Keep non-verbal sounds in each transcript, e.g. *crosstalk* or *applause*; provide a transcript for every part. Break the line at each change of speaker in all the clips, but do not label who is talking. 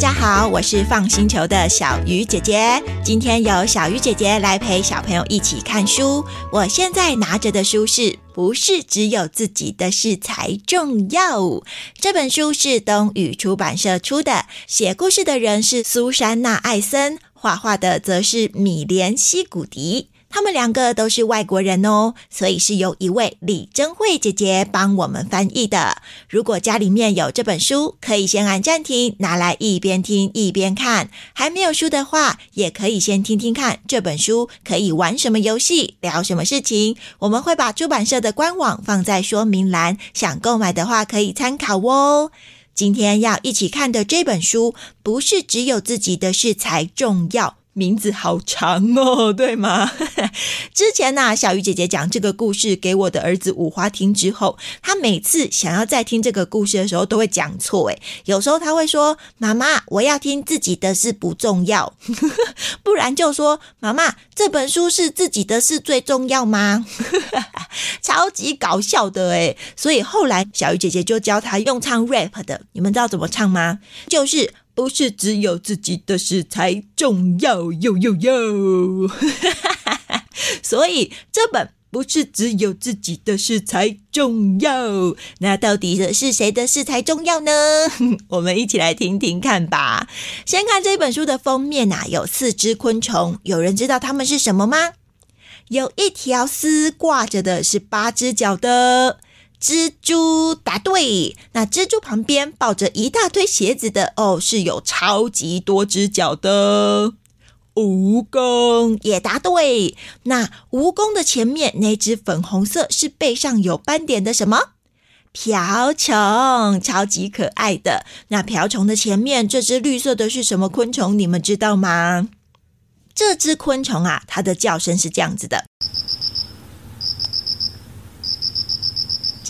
大家好，我是放星球的小鱼姐姐。今天由小鱼姐姐来陪小朋友一起看书。我现在拿着的书是不是只有自己的事才重要？这本书是东宇出版社出的，写故事的人是苏珊娜·艾森，画画的则是米莲·西古迪。他们两个都是外国人哦，所以是由一位李珍慧姐姐帮我们翻译的。如果家里面有这本书，可以先按暂停，拿来一边听一边看。还没有书的话，也可以先听听看这本书可以玩什么游戏，聊什么事情。我们会把出版社的官网放在说明栏，想购买的话可以参考哦。今天要一起看的这本书，不是只有自己的事才重要。名字好长哦，*laughs* 对吗？*laughs* 之前呢，小鱼姐姐讲这个故事给我的儿子五花听之后，他每次想要再听这个故事的时候，都会讲错。诶有时候他会说：“妈妈，我要听自己的事不重要。” *laughs* 不然就说：“妈妈，这本书是自己的事最重要吗？”超级搞笑的诶所以后来小鱼姐姐就教他用唱 rap 的，你们知道怎么唱吗？就是。不是只有自己的事才重要，哟哟哟！*laughs* 所以这本不是只有自己的事才重要，那到底的是谁的事才重要呢？*laughs* 我们一起来听听看吧。先看这本书的封面呐，有四只昆虫，有人知道它们是什么吗？有一条丝挂着的是八只脚的。蜘蛛答对，那蜘蛛旁边抱着一大堆鞋子的哦，是有超级多只脚的蜈蚣也答对。那蜈蚣的前面那只粉红色是背上有斑点的什么？瓢虫，超级可爱的。那瓢虫的前面这只绿色的是什么昆虫？你们知道吗？这只昆虫啊，它的叫声是这样子的。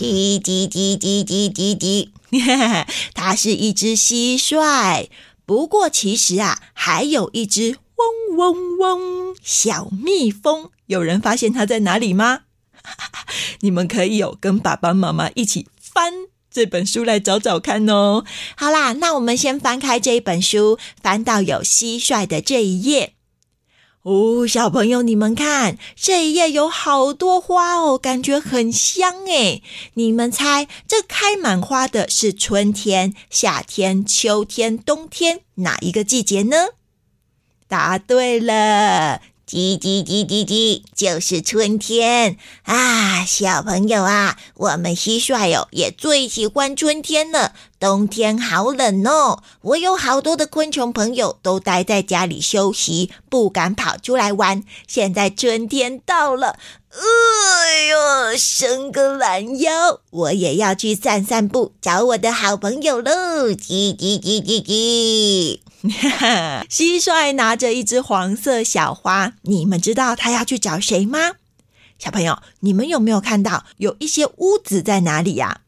叽叽叽叽叽叽叽，*laughs* 它是一只蟋蟀。不过其实啊，还有一只嗡嗡嗡小蜜蜂。有人发现它在哪里吗？*laughs* 你们可以有跟爸爸妈妈一起翻这本书来找找看哦。好啦，那我们先翻开这一本书，翻到有蟋蟀的这一页。哦，小朋友，你们看这一页有好多花哦，感觉很香诶。你们猜，这开满花的是春天、夏天、秋天、冬天哪一个季节呢？答对了。叽叽叽叽叽，就是春天啊！小朋友啊，我们蟋蟀哦也最喜欢春天了。冬天好冷哦，我有好多的昆虫朋友都待在家里休息，不敢跑出来玩。现在春天到了，哎呦，伸个懒腰，我也要去散散步，找我的好朋友喽！叽叽叽叽叽。蟋蟀拿着一只黄色小花，你们知道他要去找谁吗？小朋友，你们有没有看到有一些屋子在哪里呀？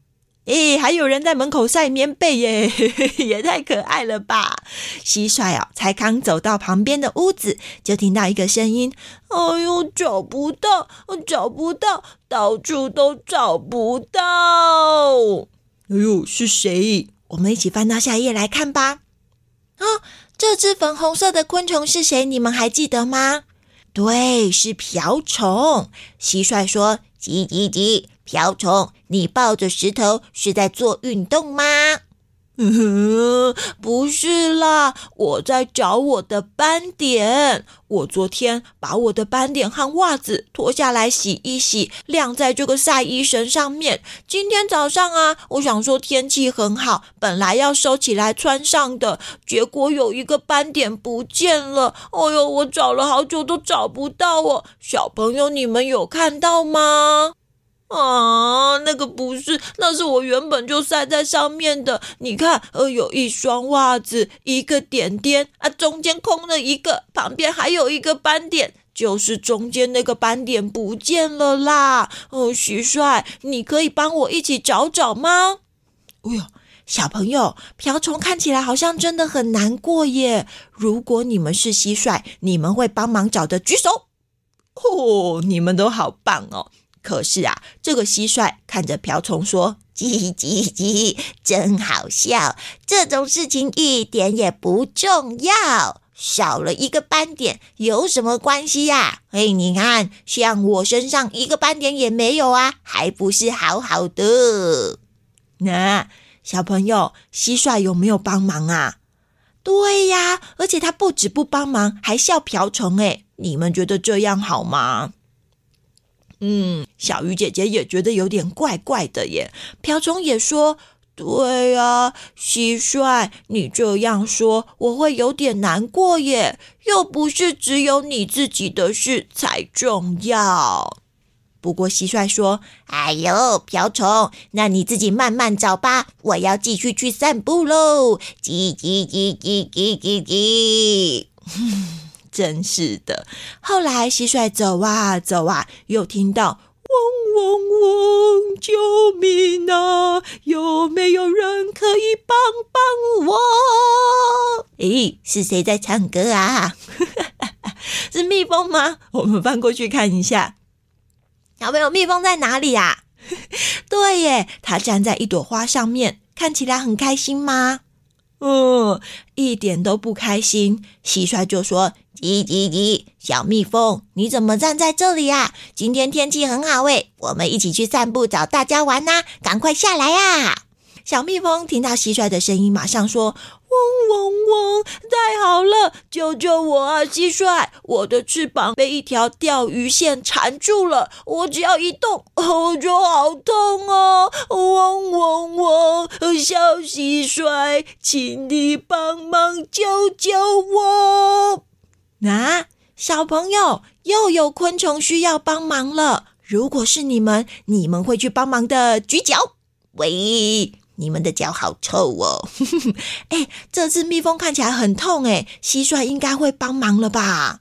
诶，还有人在门口晒棉被耶，*laughs* 也太可爱了吧！蟋蟀哦，才刚走到旁边的屋子，就听到一个声音：“哎呦，找不到，找不到，到处都找不到！”哎呦，是谁？我们一起翻到下一页来看吧。啊，这只粉红色的昆虫是谁？你们还记得吗？对，是瓢虫。蟋蟀说：“叽叽叽，瓢虫，你抱着石头是在做运动吗？”嗯，不是啦，我在找我的斑点。我昨天把我的斑点和袜子脱下来洗一洗，晾在这个晒衣绳上面。今天早上啊，我想说天气很好，本来要收起来穿上的，结果有一个斑点不见了。哎呦，我找了好久都找不到哦。小朋友，你们有看到吗？啊，那个不是，那是我原本就塞在上面的。你看，呃，有一双袜子，一个点点啊，中间空了一个，旁边还有一个斑点，就是中间那个斑点不见了啦。哦，蟋蟀，你可以帮我一起找找吗？哎呦，小朋友，瓢虫看起来好像真的很难过耶。如果你们是蟋蟀，你们会帮忙找的，举手。哦，你们都好棒哦。可是啊，这个蟋蟀看着瓢虫说：“叽叽叽，真好笑！这种事情一点也不重要，少了一个斑点有什么关系呀？嘿，你看，像我身上一个斑点也没有啊，还不是好好的？那小朋友，蟋蟀有没有帮忙啊？对呀，而且他不止不帮忙，还笑瓢虫。哎，你们觉得这样好吗？嗯，小鱼姐姐也觉得有点怪怪的耶。瓢虫也说：“对呀，蟋蟀，你这样说我会有点难过耶。又不是只有你自己的事才重要。”不过蟋蟀说：“哎呦，瓢虫，那你自己慢慢找吧，我要继续去散步喽。”叽叽叽叽叽叽叽。真是的。后来蟋蟀走啊走啊，又听到嗡嗡嗡，救命啊！有没有人可以帮帮我？咦，是谁在唱歌啊？*laughs* 是蜜蜂吗？我们翻过去看一下。小朋友，蜜蜂在哪里呀？对耶，它站在一朵花上面，看起来很开心吗？嗯，一点都不开心。蟋蟀就说。叽叽叽，小蜜蜂，你怎么站在这里呀？今天天气很好诶，我们一起去散步，找大家玩呐！赶快下来呀！小蜜蜂听到蟋蟀的声音，马上说：“嗡嗡嗡，太好了，救救我啊！蟋蟀，我的翅膀被一条钓鱼线缠住了，我只要一动，我，就好痛哦！嗡嗡嗡，小蟋蟀，请你帮忙救救我！”啊，小朋友，又有昆虫需要帮忙了。如果是你们，你们会去帮忙的。举脚，喂，你们的脚好臭哦。*laughs* 哎，这次蜜蜂看起来很痛，哎，蟋蟀应该会帮忙了吧？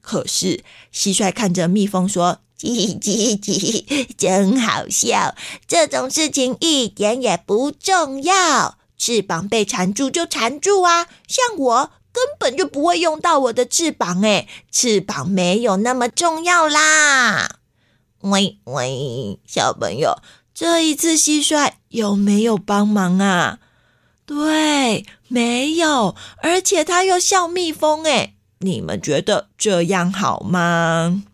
可是蟋蟀看着蜜蜂说：“叽叽叽，真好笑。这种事情一点也不重要，翅膀被缠住就缠住啊，像我。”根本就不会用到我的翅膀，哎，翅膀没有那么重要啦。喂喂，小朋友，这一次蟋蟀有没有帮忙啊？对，没有，而且它又像蜜蜂，哎，你们觉得这样好吗？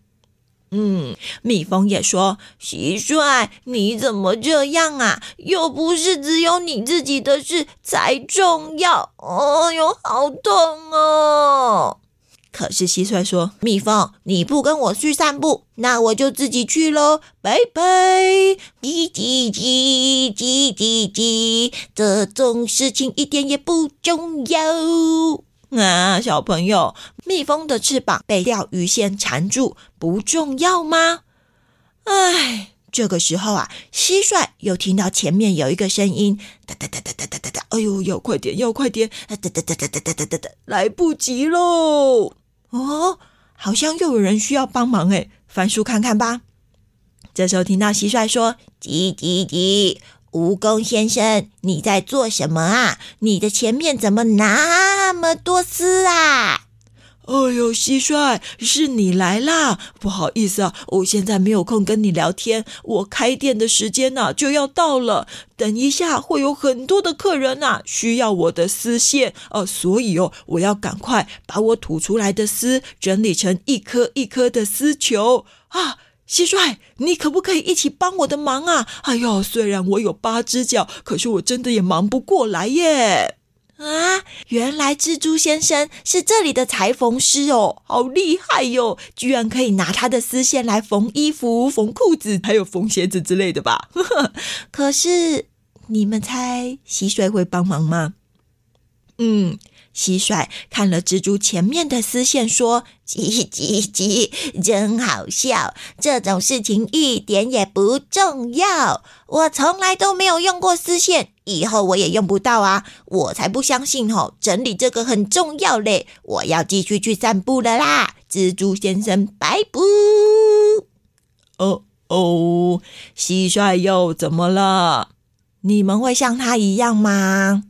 嗯，蜜蜂也说：“蟋蟀，你怎么这样啊？又不是只有你自己的事才重要。”哎呦，好痛哦！可是蟋蟀说：“蜜蜂，你不跟我去散步，那我就自己去喽，拜拜！”叽叽叽叽叽叽，这种事情一点也不重要。啊，小朋友，蜜蜂的翅膀被钓鱼线缠住，不重要吗？哎，这个时候啊，蟋蟀又听到前面有一个声音，哒哒哒哒哒哒哒哒，哎呦，要快点，要快点，哒哒哒哒哒哒哒哒哒，来不及喽！哦，好像又有人需要帮忙哎，翻书看看吧。这时候听到蟋蟀说：“叽叽叽。”蜈蚣先生，你在做什么啊？你的前面怎么那么多丝啊？
哎呦，蟋蟀，是你来啦！不好意思啊，我现在没有空跟你聊天，我开店的时间呢就要到了，等一下会有很多的客人呐，需要我的丝线哦，所以哦，我要赶快把我吐出来的丝整理成一颗一颗的丝球啊。蟋蟀，你可不可以一起帮我的忙啊？哎呦，虽然我有八只脚，可是我真的也忙不过来耶！
啊，原来蜘蛛先生是这里的裁缝师哦，好厉害哟！居然可以拿他的丝线来缝衣服、缝裤子，还有缝鞋子之类的吧？*laughs* 可是你们猜蟋蟀会帮忙吗？嗯。蟋蟀看了蜘蛛前面的丝线，说：“叽叽叽，真好笑。这种事情一点也不重要。我从来都没有用过丝线，以后我也用不到啊！我才不相信哦，整理这个很重要嘞！我要继续去散步了啦，蜘蛛先生，拜拜。”
哦哦，蟋蟀又怎么了？
你们会像他一样吗？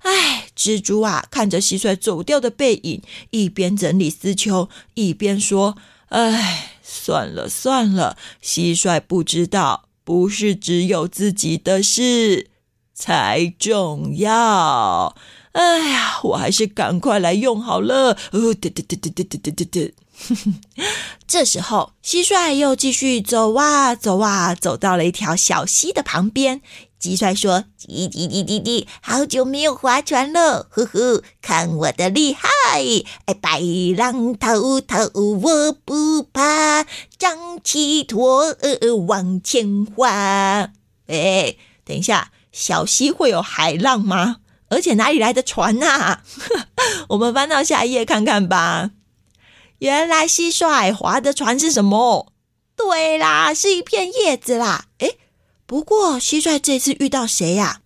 唉，蜘蛛啊，看着蟋蟀走掉的背影，一边整理丝球，一边说：“唉，算了算了，蟋蟀不知道，
不是只有自己的事才重要。哎呀，我还是赶快来用好了。哦，对对对对对对对对对。
这时候，蟋蟀又继续走啊走啊，走到了一条小溪的旁边。蟋蟀说：“滴滴滴滴滴，好久没有划船了，呵呵，看我的厉害！哎，白浪滔滔，我不怕，张起舵往前划。哎，等一下，小溪会有海浪吗？而且哪里来的船呐？*laughs* 我们翻到下一页看看吧。原来蟋蟀划的船是什么？对啦，是一片叶子啦。哎。”不过，蟋蟀这次遇到谁呀？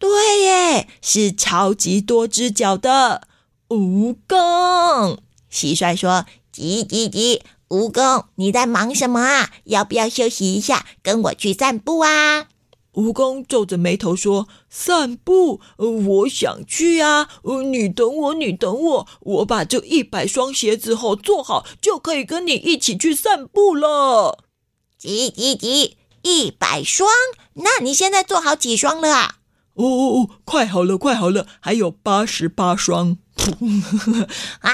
对耶，是超级多只脚的蜈蚣。蟋蟀说：“急急急，蜈蚣，你在忙什么啊？要不要休息一下，跟我去散步啊？”
蜈蚣皱着眉头说：“散步？我想去啊！你等我，你等我，我把这一百双鞋子后做好，就可以跟你一起去散步了。”
叽叽叽。一百双？那你现在做好几双了啊？
哦哦哦，快好了，快好了，还有八十八双。*laughs*
啊，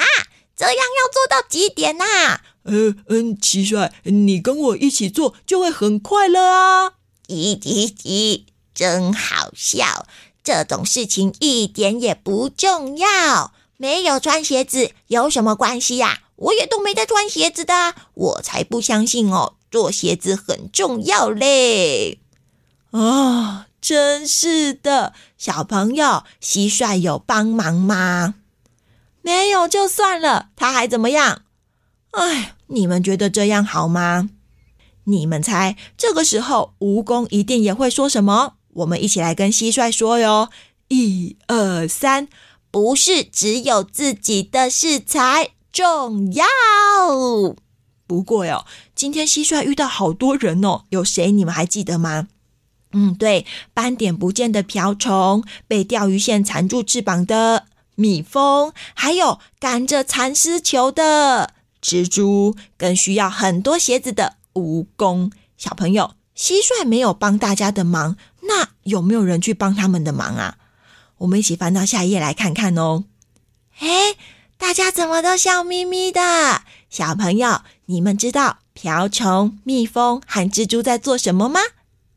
这样要做到几点呐？
呃嗯，蟋蟀，你跟我一起做就会很快乐啊！
咦咦咦，真好笑！这种事情一点也不重要，没有穿鞋子有什么关系呀？我也都没在穿鞋子的，我才不相信哦。做鞋子很重要嘞！
啊，真是的，小朋友，蟋蟀有帮忙吗？
没有就算了，他还怎么样？哎，你们觉得这样好吗？你们猜，这个时候蜈蚣一定也会说什么？我们一起来跟蟋蟀说哟！一二三，不是只有自己的事才重要。不过哟。今天蟋蟀遇到好多人哦，有谁你们还记得吗？嗯，对，斑点不见的瓢虫，被钓鱼线缠住翅膀的蜜蜂，还有赶着蚕丝球的蜘蛛，更需要很多鞋子的蜈蚣。小朋友，蟋蟀没有帮大家的忙，那有没有人去帮他们的忙啊？我们一起翻到下一页来看看哦。哎，大家怎么都笑眯眯的？小朋友，你们知道？瓢虫、蜜蜂和蜘蛛在做什么吗？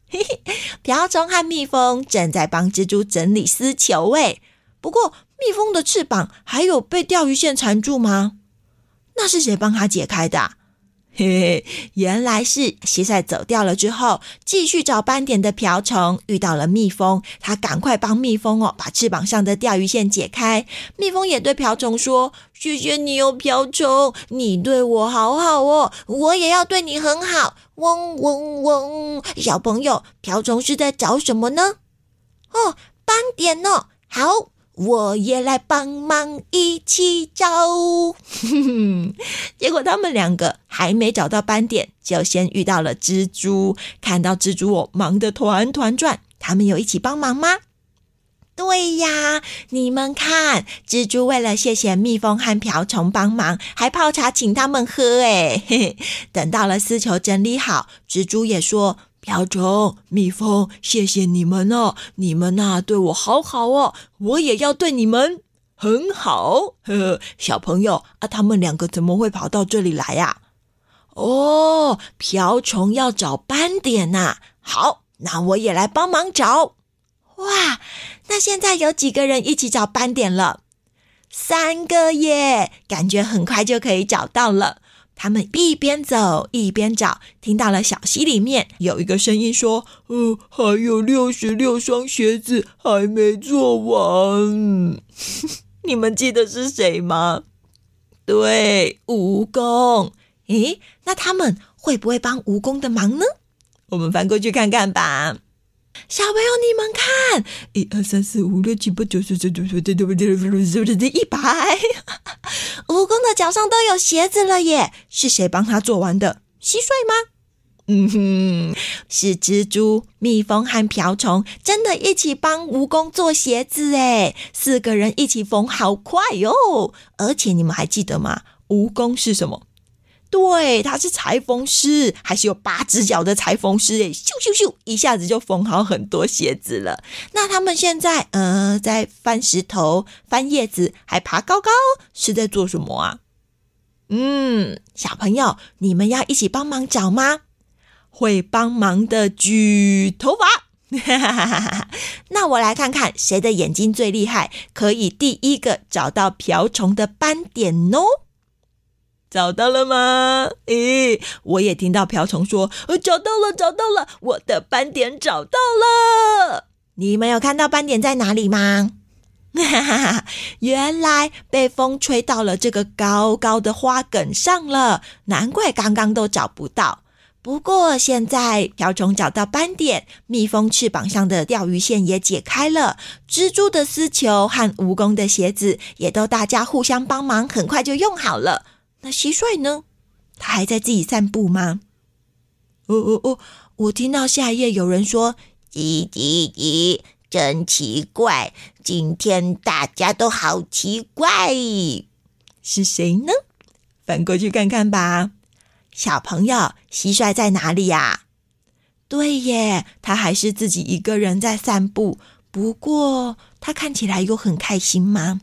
嘿嘿，瓢虫和蜜蜂正在帮蜘蛛整理丝球。喂，不过蜜蜂的翅膀还有被钓鱼线缠住吗？那是谁帮它解开的？嘿嘿，原来是蟋蟀走掉了之后，继续找斑点的瓢虫遇到了蜜蜂，他赶快帮蜜蜂哦把翅膀上的钓鱼线解开。蜜蜂也对瓢虫说：“谢谢你哦，瓢虫，你对我好好哦，我也要对你很好。”嗡嗡嗡，小朋友，瓢虫是在找什么呢？哦，斑点哦，好。我也来帮忙一起找，*laughs* 结果他们两个还没找到斑点，就先遇到了蜘蛛。看到蜘蛛我，忙得团团转。他们有一起帮忙吗？对呀，你们看，蜘蛛为了谢谢蜜蜂和瓢虫帮忙，还泡茶请他们喝。哎，等到了丝球整理好，蜘蛛也说。瓢虫、蜜蜂，谢谢你们哦！你们呐，对我好好哦，我也要对你们很好。呵呵，小朋友啊，他们两个怎么会跑到这里来呀？哦，瓢虫要找斑点呐。好，那我也来帮忙找。哇，那现在有几个人一起找斑点了？三个耶，感觉很快就可以找到了。他们一边走一边找，听到了小溪里面有一个声音说：“呃，还有六十六双鞋子还没做完。*laughs* ”你们记得是谁吗？对，蜈蚣。诶，那他们会不会帮蜈蚣的忙呢？我们翻过去看看吧。小朋友，你们看，一二三四五六七八九十十十十十十十，一百。蜈蚣的脚上都有鞋子了耶！是谁帮他做完的？蟋蟀吗？嗯哼，是蜘蛛、蜜蜂和瓢虫，真的一起帮蜈蚣做鞋子哎！四个人一起缝，好快哟！而且你们还记得吗？蜈蚣是什么？对，他是裁缝师，还是有八只脚的裁缝师诶，咻咻咻，一下子就缝好很多鞋子了。那他们现在，呃，在翻石头、翻叶子，还爬高高，是在做什么啊？嗯，小朋友，你们要一起帮忙找吗？会帮忙的举头发。*laughs* 那我来看看谁的眼睛最厉害，可以第一个找到瓢虫的斑点哦。找到了吗？咦，我也听到瓢虫说：“呃，找到了，找到了，我的斑点找到了。”你们有看到斑点在哪里吗？哈哈哈原来被风吹到了这个高高的花梗上了，难怪刚刚都找不到。不过现在瓢虫找到斑点，蜜蜂翅膀上的钓鱼线也解开了，蜘蛛的丝球和蜈蚣的鞋子也都大家互相帮忙，很快就用好了。那蟋蟀呢？它还在自己散步吗？哦哦哦！我听到下一页有人说：“叽叽叽，真奇怪，今天大家都好奇怪，是谁呢？翻过去看看吧。”小朋友，蟋蟀在哪里呀？对耶，它还是自己一个人在散步。不过，它看起来又很开心吗？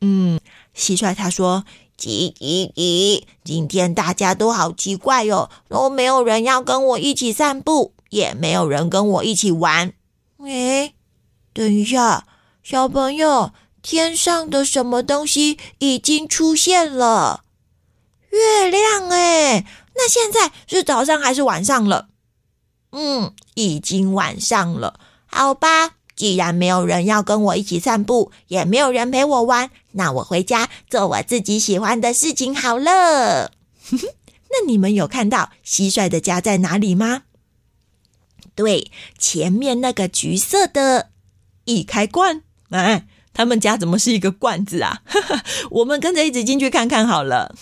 嗯，蟋蟀他说。叽叽叽！今天大家都好奇怪哦，都没有人要跟我一起散步，也没有人跟我一起玩。哎，等一下，小朋友，天上的什么东西已经出现了？月亮哎，那现在是早上还是晚上了？嗯，已经晚上了。好吧。既然没有人要跟我一起散步，也没有人陪我玩，那我回家做我自己喜欢的事情好了。那你们有看到蟋蟀的家在哪里吗？对，前面那个橘色的易开罐。哎，他们家怎么是一个罐子啊？*laughs* 我们跟着一起进去看看好了。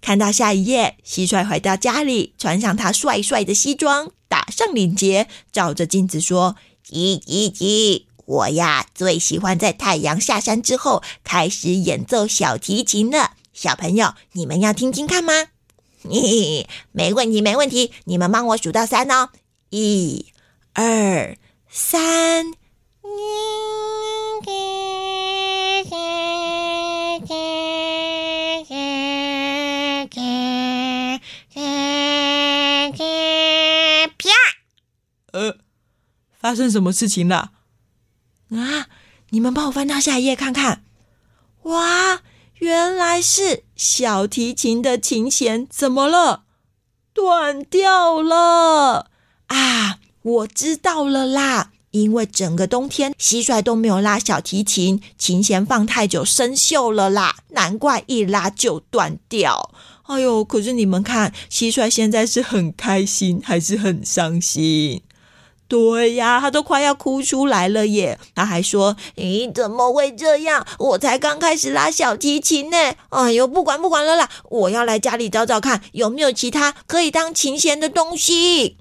看到下一页，蟋蟀回到家里，穿上他帅帅的西装，打上领结，照着镜子说。叽叽叽！我呀最喜欢在太阳下山之后开始演奏小提琴了。小朋友，你们要听听看吗？嘿嘿，没问题，没问题。你们帮我数到三哦，一、二、三。发生什么事情了？啊！你们帮我翻到下一页看看。哇，原来是小提琴的琴弦怎么了？断掉了啊！我知道了啦，因为整个冬天蟋蟀都没有拉小提琴，琴弦放太久生锈了啦，难怪一拉就断掉。哎呦，可是你们看，蟋蟀现在是很开心还是很伤心？对呀，他都快要哭出来了耶！他还说：“咦，怎么会这样？我才刚开始拉小提琴呢！哎呦，不管不管了啦，我要来家里找找看有没有其他可以当琴弦的东西。”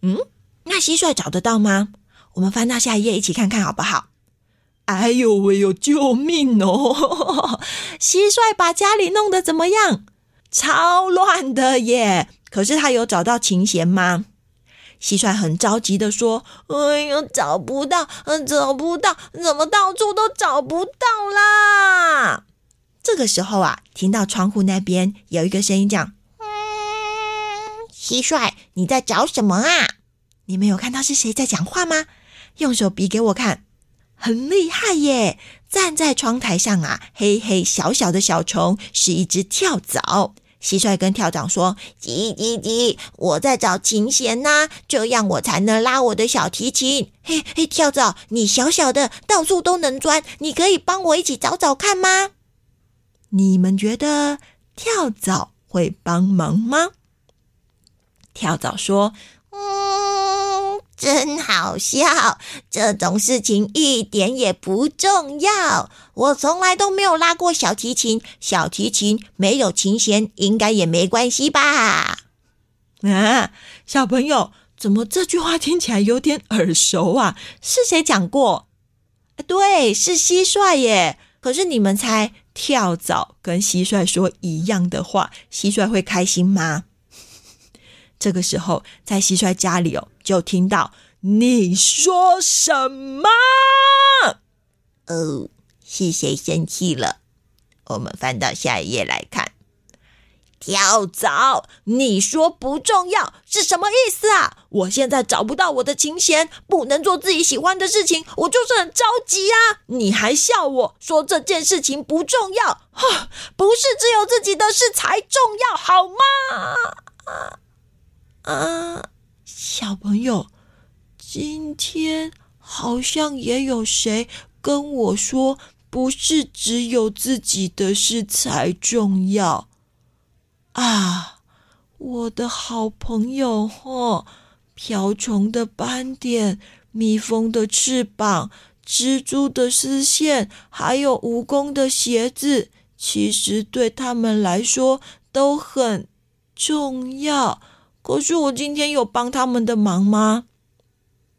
嗯，那蟋蟀找得到吗？我们翻到下一页一起看看好不好？哎呦喂呦，救命哦！*laughs* 蟋蟀把家里弄得怎么样？超乱的耶！可是他有找到琴弦吗？蟋蟀很着急的说：“哎呀，找不到，嗯，找不到，怎么到处都找不到啦？”这个时候啊，听到窗户那边有一个声音讲：“蟋蟀，你在找什么啊？你们有看到是谁在讲话吗？用手比给我看，很厉害耶！站在窗台上啊，黑黑小小的小虫是一只跳蚤。”蟋蟀跟跳蚤说：“急急急，我在找琴弦呐，这样我才能拉我的小提琴。嘿嘿，跳蚤，你小小的，到处都能钻，你可以帮我一起找找看吗？你们觉得跳蚤会帮忙吗？”跳蚤说：“嗯，真好笑，这种事情一点也不重要。”我从来都没有拉过小提琴，小提琴没有琴弦，应该也没关系吧？啊，小朋友，怎么这句话听起来有点耳熟啊？是谁讲过？对，是蟋蟀耶。可是你们猜，跳蚤跟蟋蟀说一样的话，蟋蟀会开心吗？这个时候，在蟋蟀家里哦，就听到你说什么？哦，是谁生气了？我们翻到下一页来看。跳蚤，你说不重要是什么意思啊？我现在找不到我的琴弦，不能做自己喜欢的事情，我就是很着急啊！你还笑我说这件事情不重要？哈，不是只有自己的事才重要，好吗？啊，朋友，今天好像也有谁跟我说，不是只有自己的事才重要。啊，我的好朋友哦，瓢虫的斑点、蜜蜂的翅膀、蜘蛛的丝线，还有蜈蚣的鞋子，其实对他们来说都很重要。可是我今天有帮他们的忙吗？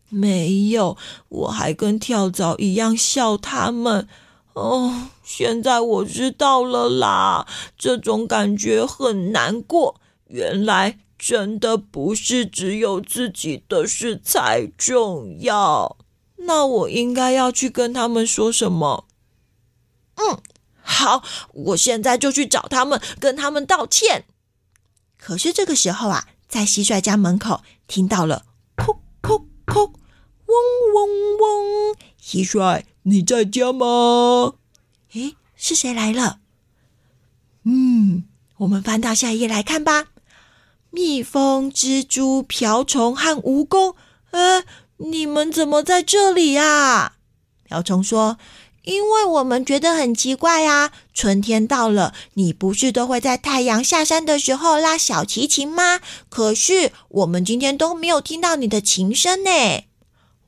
没有，我还跟跳蚤一样笑他们。哦，现在我知道了啦，这种感觉很难过。原来真的不是只有自己的事才重要。那我应该要去跟他们说什么？嗯，好，我现在就去找他们，跟他们道歉。可是这个时候啊，在蟋蟀家门口听到了“哭哭哭，嗡嗡嗡”，蟋蟀。你在家吗？诶，是谁来了？嗯，我们翻到下一页来看吧。蜜蜂、蜘蛛、瓢虫和蜈蚣，呃，你们怎么在这里呀？瓢虫说：“因为我们觉得很奇怪啊，春天到了，你不是都会在太阳下山的时候拉小提琴吗？可是我们今天都没有听到你的琴声呢。”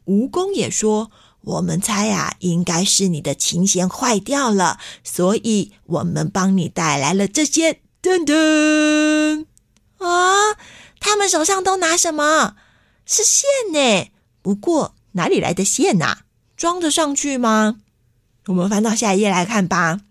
蜈蚣也说。我们猜呀，应该是你的琴弦坏掉了，所以我们帮你带来了这些。噔噔啊，他们手上都拿什么？是线呢。不过哪里来的线呐？装得上去吗？我们翻到下一页来看吧。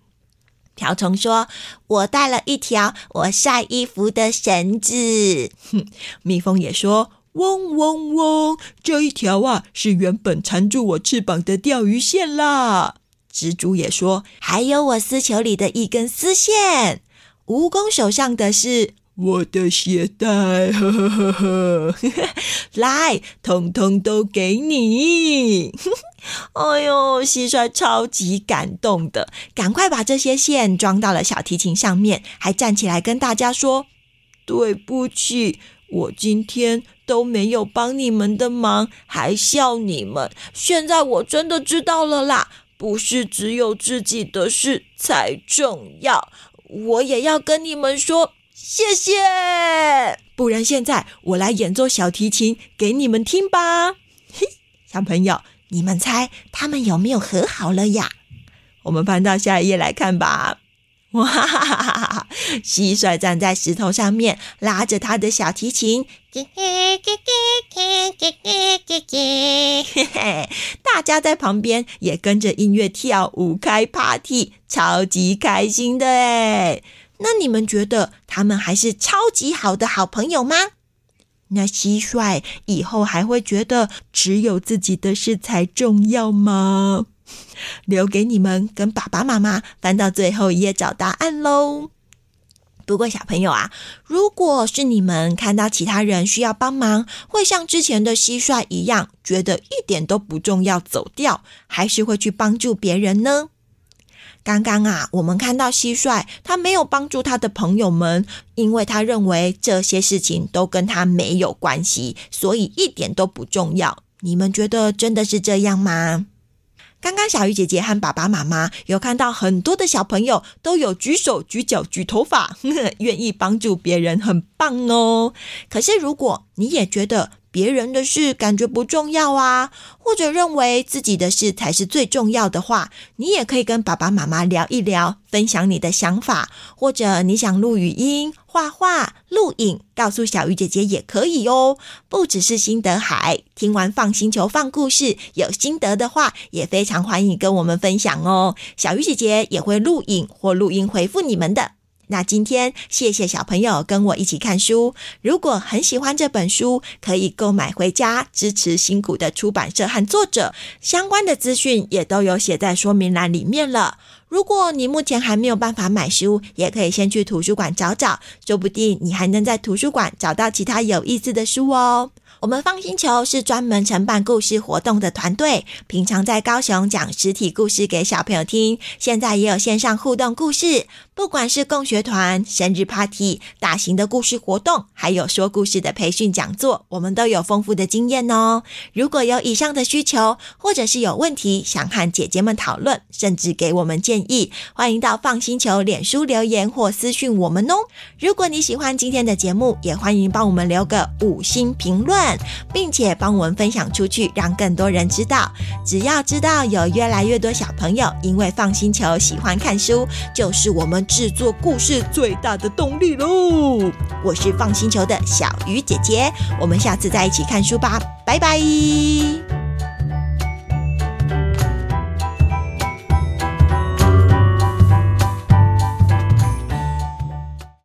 瓢虫说：“我带了一条我晒衣服的绳子。”哼，蜜蜂也说。嗡嗡嗡！这一条啊，是原本缠住我翅膀的钓鱼线啦。蜘蛛也说，还有我丝球里的一根丝线。蜈蚣手上的是我的鞋带，呵呵呵呵。来，通通都给你。*laughs* 哎呦，蟋蟀超级感动的，赶快把这些线装到了小提琴上面，还站起来跟大家说：“对不起。”我今天都没有帮你们的忙，还笑你们。现在我真的知道了啦，不是只有自己的事才重要。我也要跟你们说谢谢，不然现在我来演奏小提琴给你们听吧。嘿，小朋友，你们猜他们有没有和好了呀？我们翻到下一页来看吧。哇哈哈哈哈！蟋蟀站在石头上面，拉着他的小提琴，嘿嘿嘿，*laughs* 大家在旁边也跟着音乐跳舞开 party，超级开心的哎！那你们觉得他们还是超级好的好朋友吗？那蟋蟀以后还会觉得只有自己的事才重要吗？留给你们跟爸爸妈妈翻到最后一页找答案喽。不过小朋友啊，如果是你们看到其他人需要帮忙，会像之前的蟋蟀一样，觉得一点都不重要走掉，还是会去帮助别人呢？刚刚啊，我们看到蟋蟀，他没有帮助他的朋友们，因为他认为这些事情都跟他没有关系，所以一点都不重要。你们觉得真的是这样吗？刚刚小鱼姐姐和爸爸妈妈有看到很多的小朋友都有举手举脚举头发，*laughs* 愿意帮助别人，很棒哦。可是如果你也觉得别人的事感觉不重要啊，或者认为自己的事才是最重要的话，你也可以跟爸爸妈妈聊一聊，分享你的想法，或者你想录语音、画画、录影，告诉小鱼姐姐也可以哦。不只是心得海，听完放星球放故事有心得的话，也非常欢迎跟我们分享哦。小鱼姐姐也会录影或录音回复你们的。那今天谢谢小朋友跟我一起看书。如果很喜欢这本书，可以购买回家支持辛苦的出版社和作者。相关的资讯也都有写在说明栏里面了。如果你目前还没有办法买书，也可以先去图书馆找找，说不定你还能在图书馆找到其他有意思的书哦。我们放星球是专门承办故事活动的团队，平常在高雄讲实体故事给小朋友听，现在也有线上互动故事。不管是共学团、生日 party、大型的故事活动，还有说故事的培训讲座，我们都有丰富的经验哦。如果有以上的需求，或者是有问题想和姐姐们讨论，甚至给我们建议，欢迎到放星球脸书留言或私讯我们哦。如果你喜欢今天的节目，也欢迎帮我们留个五星评论，并且帮我们分享出去，让更多人知道。只要知道有越来越多小朋友因为放星球喜欢看书，就是我们。制作故事最大的动力喽！我是放星球的小鱼姐姐，我们下次再一起看书吧，拜拜。